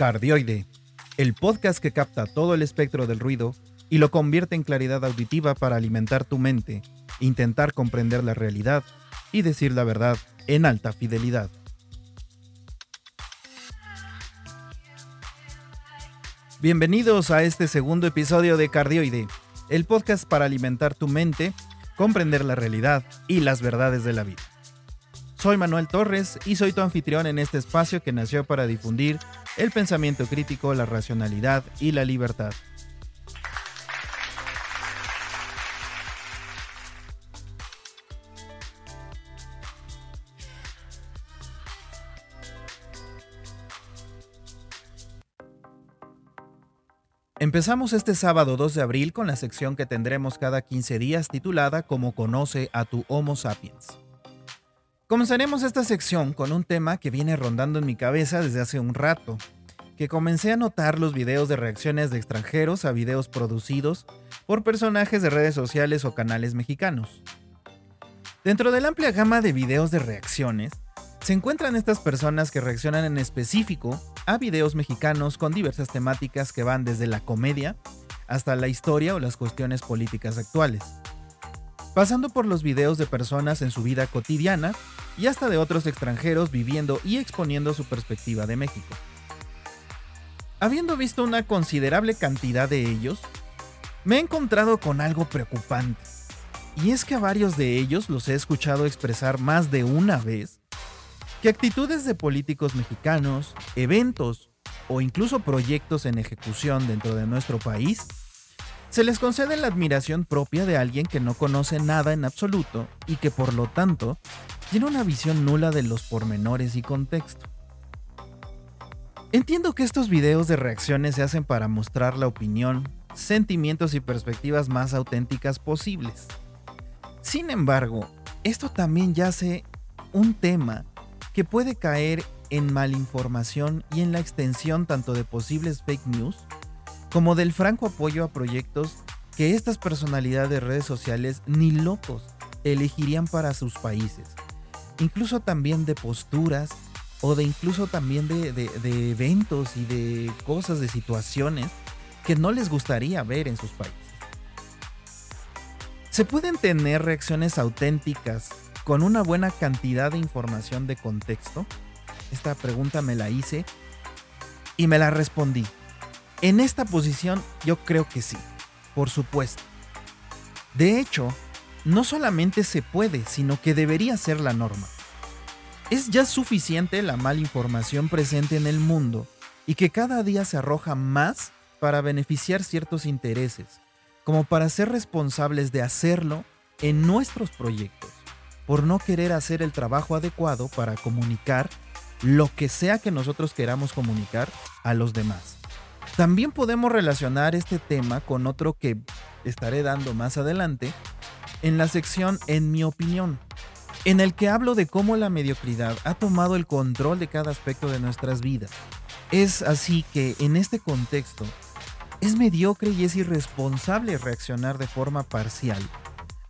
Cardioide, el podcast que capta todo el espectro del ruido y lo convierte en claridad auditiva para alimentar tu mente, intentar comprender la realidad y decir la verdad en alta fidelidad. Bienvenidos a este segundo episodio de Cardioide, el podcast para alimentar tu mente, comprender la realidad y las verdades de la vida. Soy Manuel Torres y soy tu anfitrión en este espacio que nació para difundir el pensamiento crítico, la racionalidad y la libertad. Empezamos este sábado 2 de abril con la sección que tendremos cada 15 días titulada Como conoce a tu Homo sapiens. Comenzaremos esta sección con un tema que viene rondando en mi cabeza desde hace un rato, que comencé a notar los videos de reacciones de extranjeros a videos producidos por personajes de redes sociales o canales mexicanos. Dentro de la amplia gama de videos de reacciones, se encuentran estas personas que reaccionan en específico a videos mexicanos con diversas temáticas que van desde la comedia hasta la historia o las cuestiones políticas actuales pasando por los videos de personas en su vida cotidiana y hasta de otros extranjeros viviendo y exponiendo su perspectiva de México. Habiendo visto una considerable cantidad de ellos, me he encontrado con algo preocupante. Y es que a varios de ellos los he escuchado expresar más de una vez que actitudes de políticos mexicanos, eventos o incluso proyectos en ejecución dentro de nuestro país se les concede la admiración propia de alguien que no conoce nada en absoluto y que por lo tanto tiene una visión nula de los pormenores y contexto. Entiendo que estos videos de reacciones se hacen para mostrar la opinión, sentimientos y perspectivas más auténticas posibles. Sin embargo, esto también yace un tema que puede caer en malinformación y en la extensión tanto de posibles fake news como del franco apoyo a proyectos que estas personalidades de redes sociales ni locos elegirían para sus países. Incluso también de posturas o de incluso también de, eventos y de cosas, de situaciones que no les gustaría ver en sus países. ¿Se pueden tener reacciones auténticas con una buena cantidad de información de contexto? Esta pregunta me la hice y me la respondí. En esta posición yo creo que sí, por supuesto. De hecho, no solamente se puede, sino que debería ser la norma. Es ya suficiente la mala información presente en el mundo y que cada día se arroja más para beneficiar ciertos intereses, como para ser responsables de hacerlo en nuestros proyectos, por no querer hacer el trabajo adecuado para comunicar lo que sea que nosotros queramos comunicar a los demás. También podemos relacionar este tema con otro que estaré dando más adelante en la sección En mi opinión, en el que hablo de cómo la mediocridad ha tomado el control de cada aspecto de nuestras vidas. Es así que en este contexto, es mediocre y es irresponsable reaccionar de forma parcial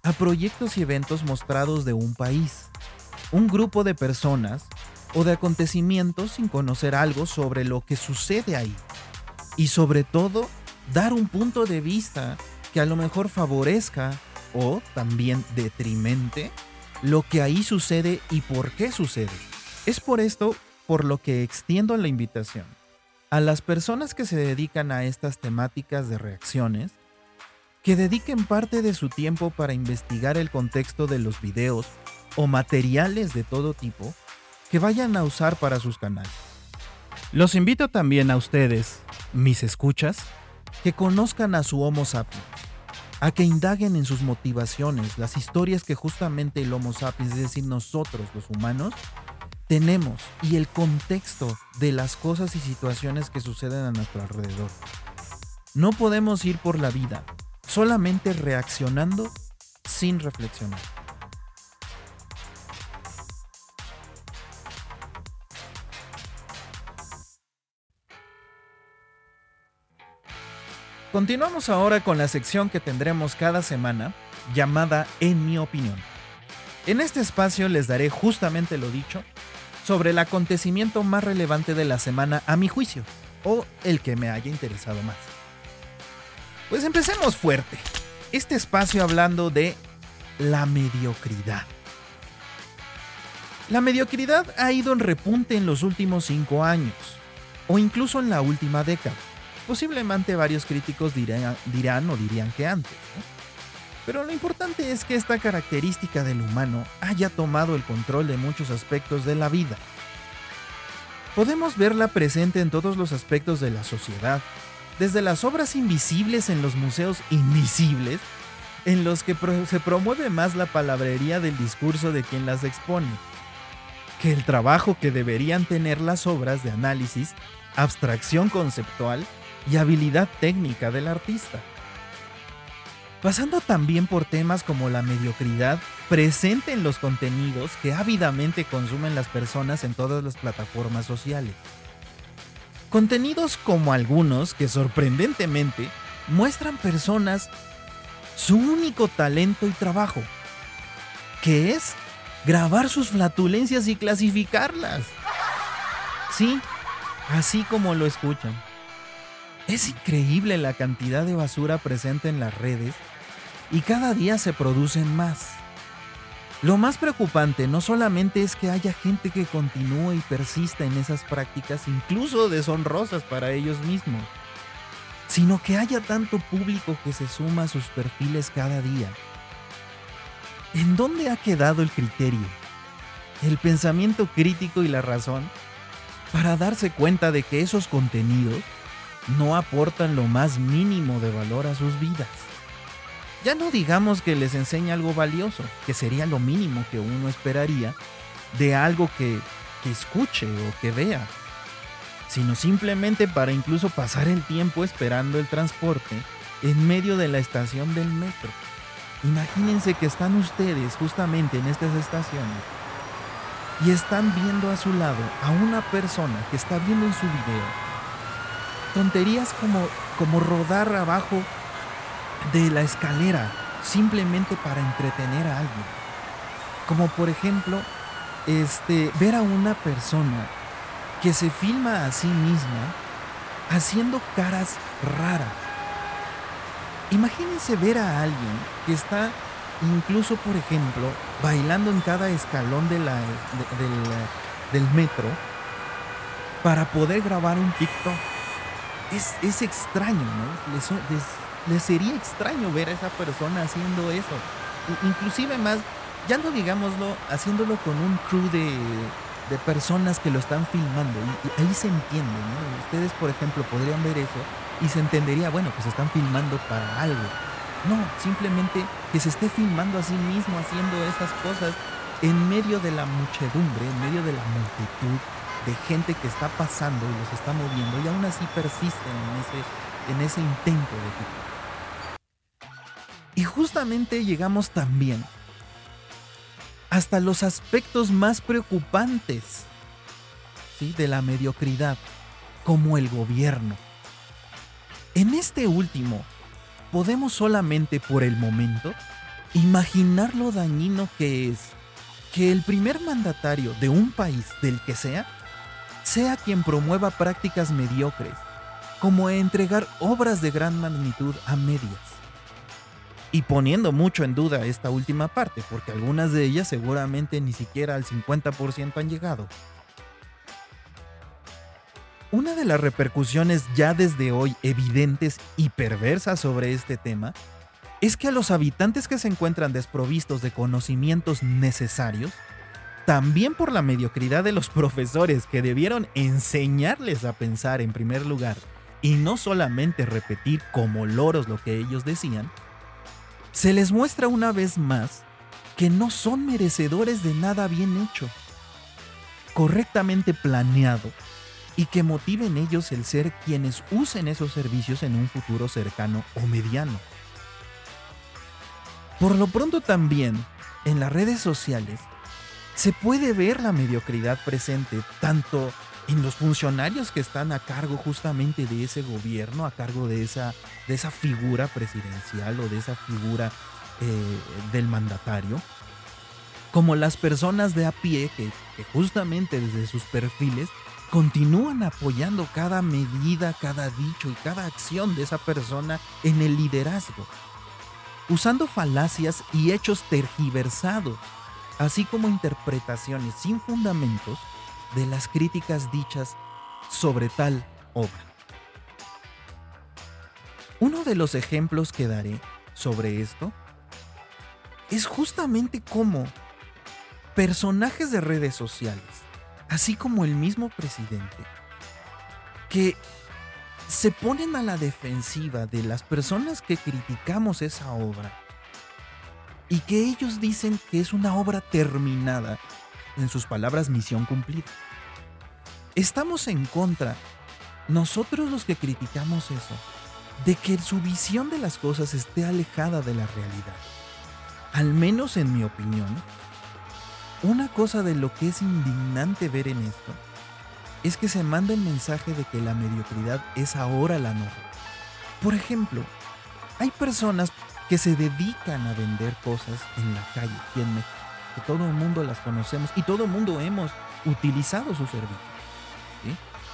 a proyectos y eventos mostrados de un país, un grupo de personas o de acontecimientos sin conocer algo sobre lo que sucede ahí y sobre todo dar un punto de vista que a lo mejor favorezca o también detrimente lo que ahí sucede y por qué sucede. Es por esto por lo que extiendo la invitación a las personas que se dedican a estas temáticas de reacciones que dediquen parte de su tiempo para investigar el contexto de los videos o materiales de todo tipo que vayan a usar para sus canales. Los invito también a ustedes, mis escuchas, que conozcan a su Homo sapiens, a que indaguen en sus motivaciones, las historias que justamente el Homo sapiens, es decir, nosotros los humanos, tenemos y el contexto de las cosas y situaciones que suceden a nuestro alrededor. No podemos ir por la vida solamente reaccionando sin reflexionar. Continuamos ahora con la sección que tendremos cada semana, llamada En mi opinión. En este espacio les daré justamente lo dicho sobre el acontecimiento más relevante de la semana a mi juicio, o el que me haya interesado más. Pues empecemos fuerte. Este espacio hablando de la mediocridad. La mediocridad ha ido en repunte en los últimos cinco años, o incluso en la última década. Posiblemente varios críticos dirán, o dirían que antes. Pero lo importante es que esta característica del humano haya tomado el control de muchos aspectos de la vida. Podemos verla presente en todos los aspectos de la sociedad, desde las obras invisibles en los museos invisibles, en los que se promueve más la palabrería del discurso de quien las expone, que el trabajo que deberían tener las obras de análisis, abstracción conceptual y habilidad técnica del artista. Pasando también por temas como la mediocridad presente en los contenidos que ávidamente consumen las personas en todas las plataformas sociales. Contenidos como algunos que sorprendentemente muestran personas su único talento y trabajo, que es grabar sus flatulencias y clasificarlas. Sí, así como lo escuchan. Es increíble la cantidad de basura presente en las redes y cada día se producen más. Lo más preocupante no solamente es que haya gente que continúe y persista en esas prácticas, incluso deshonrosas para ellos mismos, sino que haya tanto público que se suma a sus perfiles cada día ¿En dónde ha quedado el criterio, el pensamiento crítico y la razón para darse cuenta de que esos contenidos no aportan lo más mínimo de valor a sus vidas? Ya no digamos que les enseñe algo valioso, que sería lo mínimo que uno esperaría de algo que, que escuche o que vea, sino simplemente para incluso pasar el tiempo esperando el transporte en medio de la estación del metro. Imagínense que están ustedes justamente en estas estaciones y están viendo a su lado a una persona que está viendo en su video tonterías como, como rodar abajo de la escalera simplemente para entretener a alguien. Como por ejemplo, este, ver a una persona que se filma a sí misma haciendo caras raras Imagínense ver a alguien que está incluso, por ejemplo, bailando en cada escalón del, metro para poder grabar un TikTok. Es, es extraño, ¿no? Les, sería extraño ver a esa persona haciendo eso. Inclusive más, ya no digámoslo, haciéndolo con un crew de, de personas que lo están filmando. Y, ahí se entiende, ¿no? Ustedes, por ejemplo, podrían ver eso y se entendería, bueno, pues están filmando para algo. No, simplemente que se esté filmando a sí mismo haciendo esas cosas en medio de la muchedumbre, en medio de la multitud de gente que está pasando y los está moviendo y aún así persisten en ese, en ese intento de Y justamente llegamos también hasta los aspectos más preocupantes ¿sí? de la mediocridad, como el gobierno. En este último, podemos solamente por el momento imaginar lo dañino que es que el primer mandatario de un país del que sea, sea quien promueva prácticas mediocres, como entregar obras de gran magnitud a medias y poniendo mucho en duda esta última parte, porque algunas de ellas seguramente ni siquiera al 50% han llegado. Una de las repercusiones ya desde hoy evidentes y perversas sobre este tema es que a los habitantes que se encuentran desprovistos de conocimientos necesarios, también por la mediocridad de los profesores que debieron enseñarles a pensar en primer lugar y no solamente repetir como loros lo que ellos decían, se les muestra una vez más que no son merecedores de nada bien hecho, correctamente planeado y que motiven ellos el ser quienes usen esos servicios en un futuro cercano o mediano. Por lo pronto también, en las redes sociales, se puede ver la mediocridad presente tanto en los funcionarios que están a cargo justamente de ese gobierno, a cargo de esa, de esa figura presidencial o de esa figura eh, del mandatario, como las personas de a pie que, que justamente desde sus perfiles continúan apoyando cada medida, cada dicho y cada acción de esa persona en el liderazgo, usando falacias y hechos tergiversados, así como interpretaciones sin fundamentos de las críticas dichas sobre tal obra. Uno de los ejemplos que daré sobre esto es justamente cómo personajes de redes sociales, así como el mismo presidente, que se ponen a la defensiva de las personas que criticamos esa obra y que ellos dicen que es una obra terminada, en sus palabras, misión cumplida. Estamos en contra, nosotros los que criticamos eso, de que su visión de las cosas esté alejada de la realidad. Al menos en mi opinión, una cosa de lo que es indignante ver en esto es que se manda el mensaje de que la mediocridad es ahora la norma. Por ejemplo, hay personas que se dedican a vender cosas en la calle aquí en México, que todo el mundo las conocemos y todo el mundo hemos utilizado su servicio.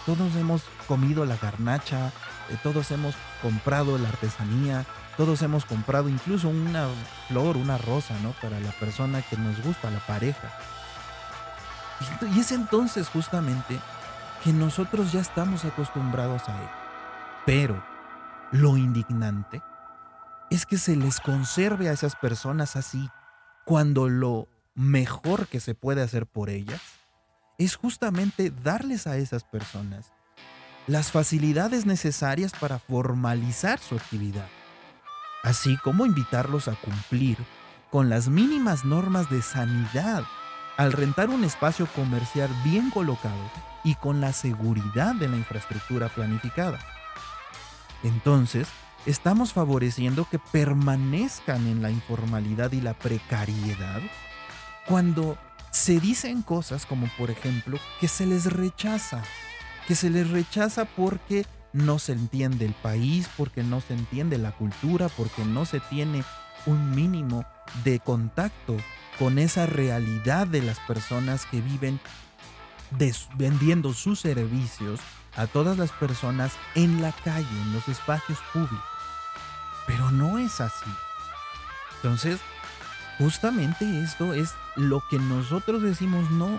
Todos hemos comido la garnacha, eh, todos hemos comprado la artesanía, todos hemos comprado incluso una flor, una rosa, ¿no? Para la persona que nos gusta, la pareja. Y es entonces justamente que nosotros ya estamos acostumbrados a él. Pero lo indignante es que se les conserve a esas personas así cuando lo mejor que se puede hacer por ellas es justamente darles a esas personas las facilidades necesarias para formalizar su actividad así como invitarlos a cumplir con las mínimas normas de sanidad al rentar un espacio comercial bien colocado y con la seguridad de la infraestructura planificada. Entonces, estamos favoreciendo que permanezcan en la informalidad y la precariedad cuando se dicen cosas como por ejemplo que se les rechaza, que se les rechaza porque no se entiende el país, porque no se entiende la cultura, porque no se tiene un mínimo de contacto con esa realidad de las personas que viven vendiendo sus servicios a todas las personas en la calle, en los espacios públicos. Pero no es así. Entonces, justamente esto es lo que nosotros decimos, no,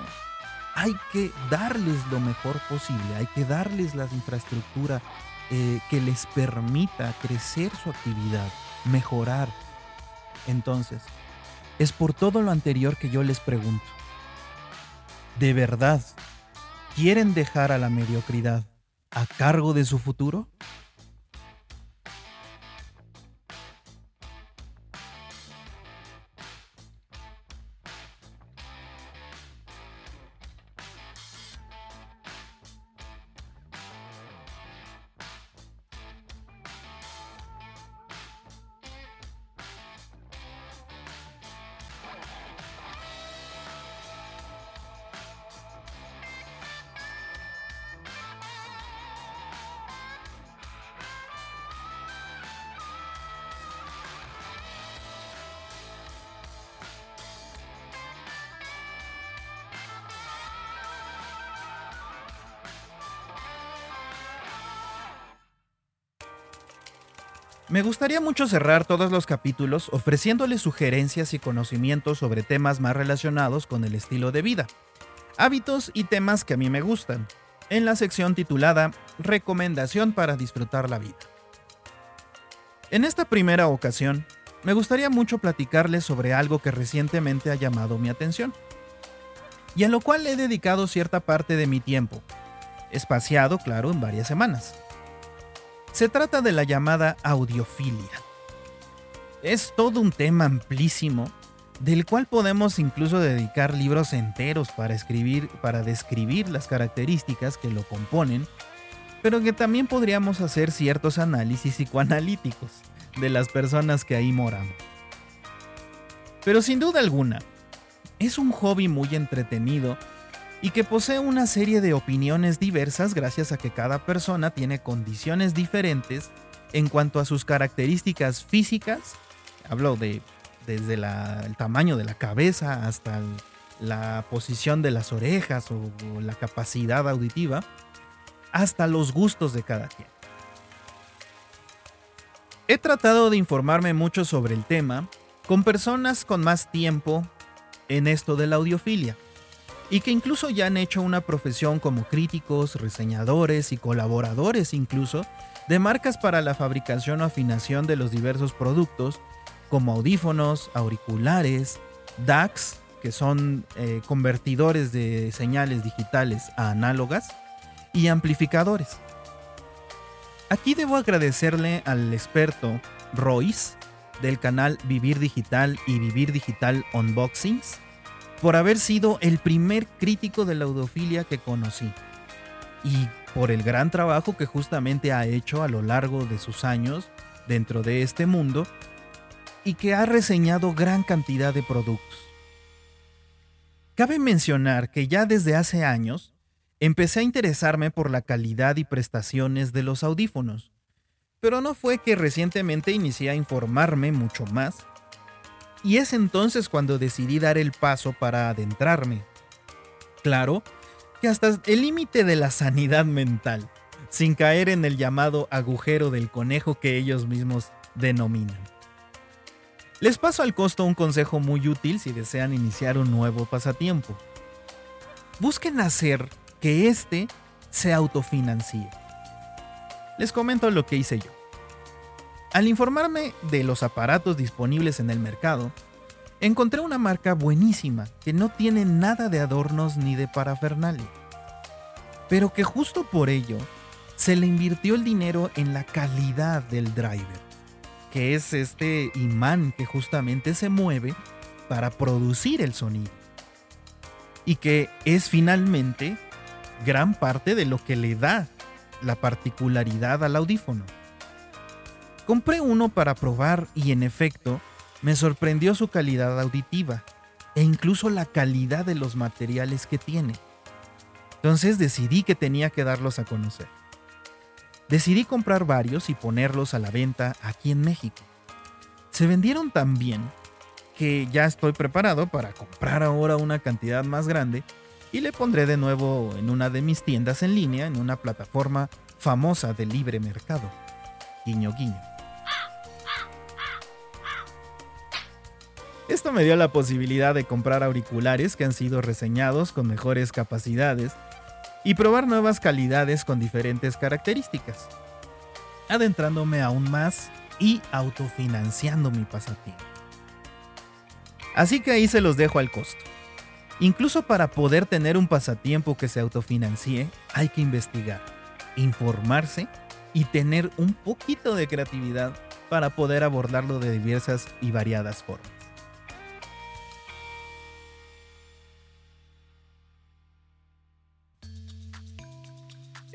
hay que darles lo mejor posible, hay que darles la infraestructura eh, que les permita crecer su actividad, mejorar. Entonces, es por todo lo anterior que yo les pregunto, ¿de verdad quieren dejar a la mediocridad a cargo de su futuro? Me gustaría mucho cerrar todos los capítulos ofreciéndoles sugerencias y conocimientos sobre temas más relacionados con el estilo de vida, hábitos y temas que a mí me gustan, en la sección titulada Recomendación para disfrutar la vida. En esta primera ocasión, me gustaría mucho platicarles sobre algo que recientemente ha llamado mi atención, y en lo cual he dedicado cierta parte de mi tiempo, espaciado, claro, en varias semanas. Se trata de la llamada audiofilia. Es todo un tema amplísimo del cual podemos incluso dedicar libros enteros para escribir para describir las características que lo componen, pero que también podríamos hacer ciertos análisis psicoanalíticos de las personas que ahí moramos. Pero sin duda alguna, es un hobby muy entretenido y que posee una serie de opiniones diversas gracias a que cada persona tiene condiciones diferentes en cuanto a sus características físicas, hablo de desde el tamaño de la cabeza hasta la posición de las orejas o, o la capacidad auditiva, hasta los gustos de cada quien. He tratado de informarme mucho sobre el tema con personas con más tiempo en esto de la audiofilia y que incluso ya han hecho una profesión como críticos, reseñadores y colaboradores incluso de marcas para la fabricación o afinación de los diversos productos como audífonos, auriculares, DACs, que son eh, convertidores de señales digitales a análogas, y amplificadores. Aquí debo agradecerle al experto Royce del canal Vivir Digital y Vivir Digital Unboxings por haber sido el primer crítico de la audofilia que conocí y por el gran trabajo que justamente ha hecho a lo largo de sus años dentro de este mundo y que ha reseñado gran cantidad de productos. Cabe mencionar que ya desde hace años empecé a interesarme por la calidad y prestaciones de los audífonos, pero no fue que recientemente inicié a informarme mucho más, y es entonces cuando decidí dar el paso para adentrarme. Claro, que hasta el límite de la sanidad mental, sin caer en el llamado agujero del conejo que ellos mismos denominan. Les paso al costo un consejo muy útil si desean iniciar un nuevo pasatiempo. Busquen hacer que éste se autofinancie. Les comento lo que hice yo. Al informarme de los aparatos disponibles en el mercado, encontré una marca buenísima que no tiene nada de adornos ni de parafernalia, pero que justo por ello se le invirtió el dinero en la calidad del driver, que es este imán que justamente se mueve para producir el sonido y que es finalmente gran parte de lo que le da la particularidad al audífono. Compré uno para probar y en efecto me sorprendió su calidad auditiva e incluso la calidad de los materiales que tiene. Entonces decidí que tenía que darlos a conocer. Decidí comprar varios y ponerlos a la venta aquí en México. Se vendieron tan bien que ya estoy preparado para comprar ahora una cantidad más grande y le pondré de nuevo en una de mis tiendas en línea en una plataforma famosa de libre mercado. Guiño guiño. Esto me dio la posibilidad de comprar auriculares que han sido reseñados con mejores capacidades y probar nuevas calidades con diferentes características, adentrándome aún más y autofinanciando mi pasatiempo. Así que ahí se los dejo al costo. Incluso para poder tener un pasatiempo que se autofinancie, hay que investigar, informarse y tener un poquito de creatividad para poder abordarlo de diversas y variadas formas.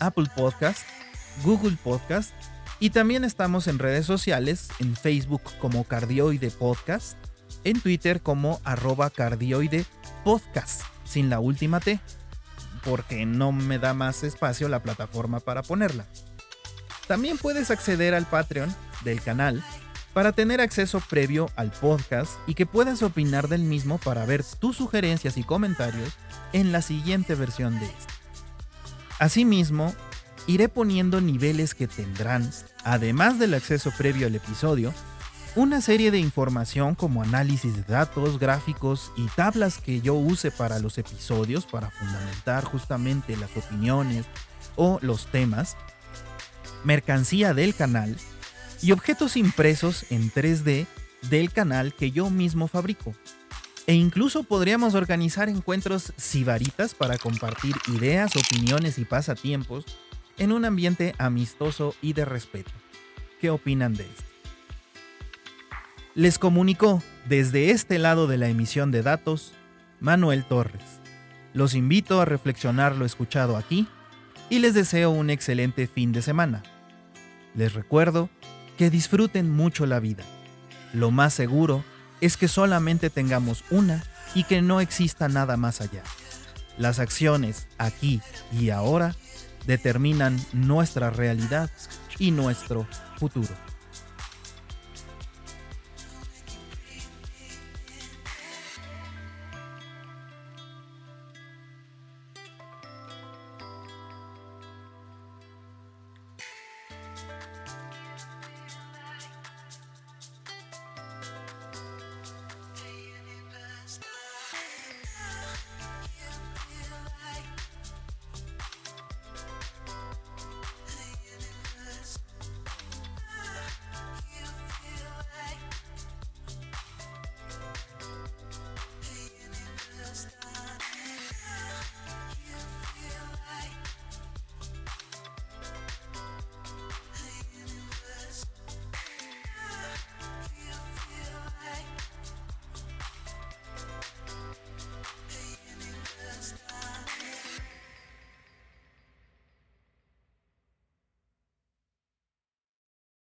Apple Podcast, Google Podcast y también estamos en redes sociales, en Facebook como Cardioide Podcast, en Twitter como arroba cardioide podcast, sin la última T, porque no me da más espacio la plataforma para ponerla. También puedes acceder al Patreon del canal para tener acceso previo al podcast y que puedas opinar del mismo para ver tus sugerencias y comentarios en la siguiente versión de este. Asimismo, iré poniendo niveles que tendrán, además del acceso previo al episodio, una serie de información como análisis de datos, gráficos y tablas que yo use para los episodios para fundamentar justamente las opiniones o los temas, mercancía del canal y objetos impresos en 3D del canal que yo mismo fabrico. E incluso podríamos organizar encuentros sibaritas para compartir ideas, opiniones y pasatiempos en un ambiente amistoso y de respeto. ¿Qué opinan de esto? Les comunicó desde este lado de la emisión de datos Manuel Torres. Los invito a reflexionar lo escuchado aquí y les deseo un excelente fin de semana. Les recuerdo que disfruten mucho la vida. Lo más seguro es que solamente tengamos una y que no exista nada más allá. Las acciones aquí y ahora determinan nuestra realidad y nuestro futuro.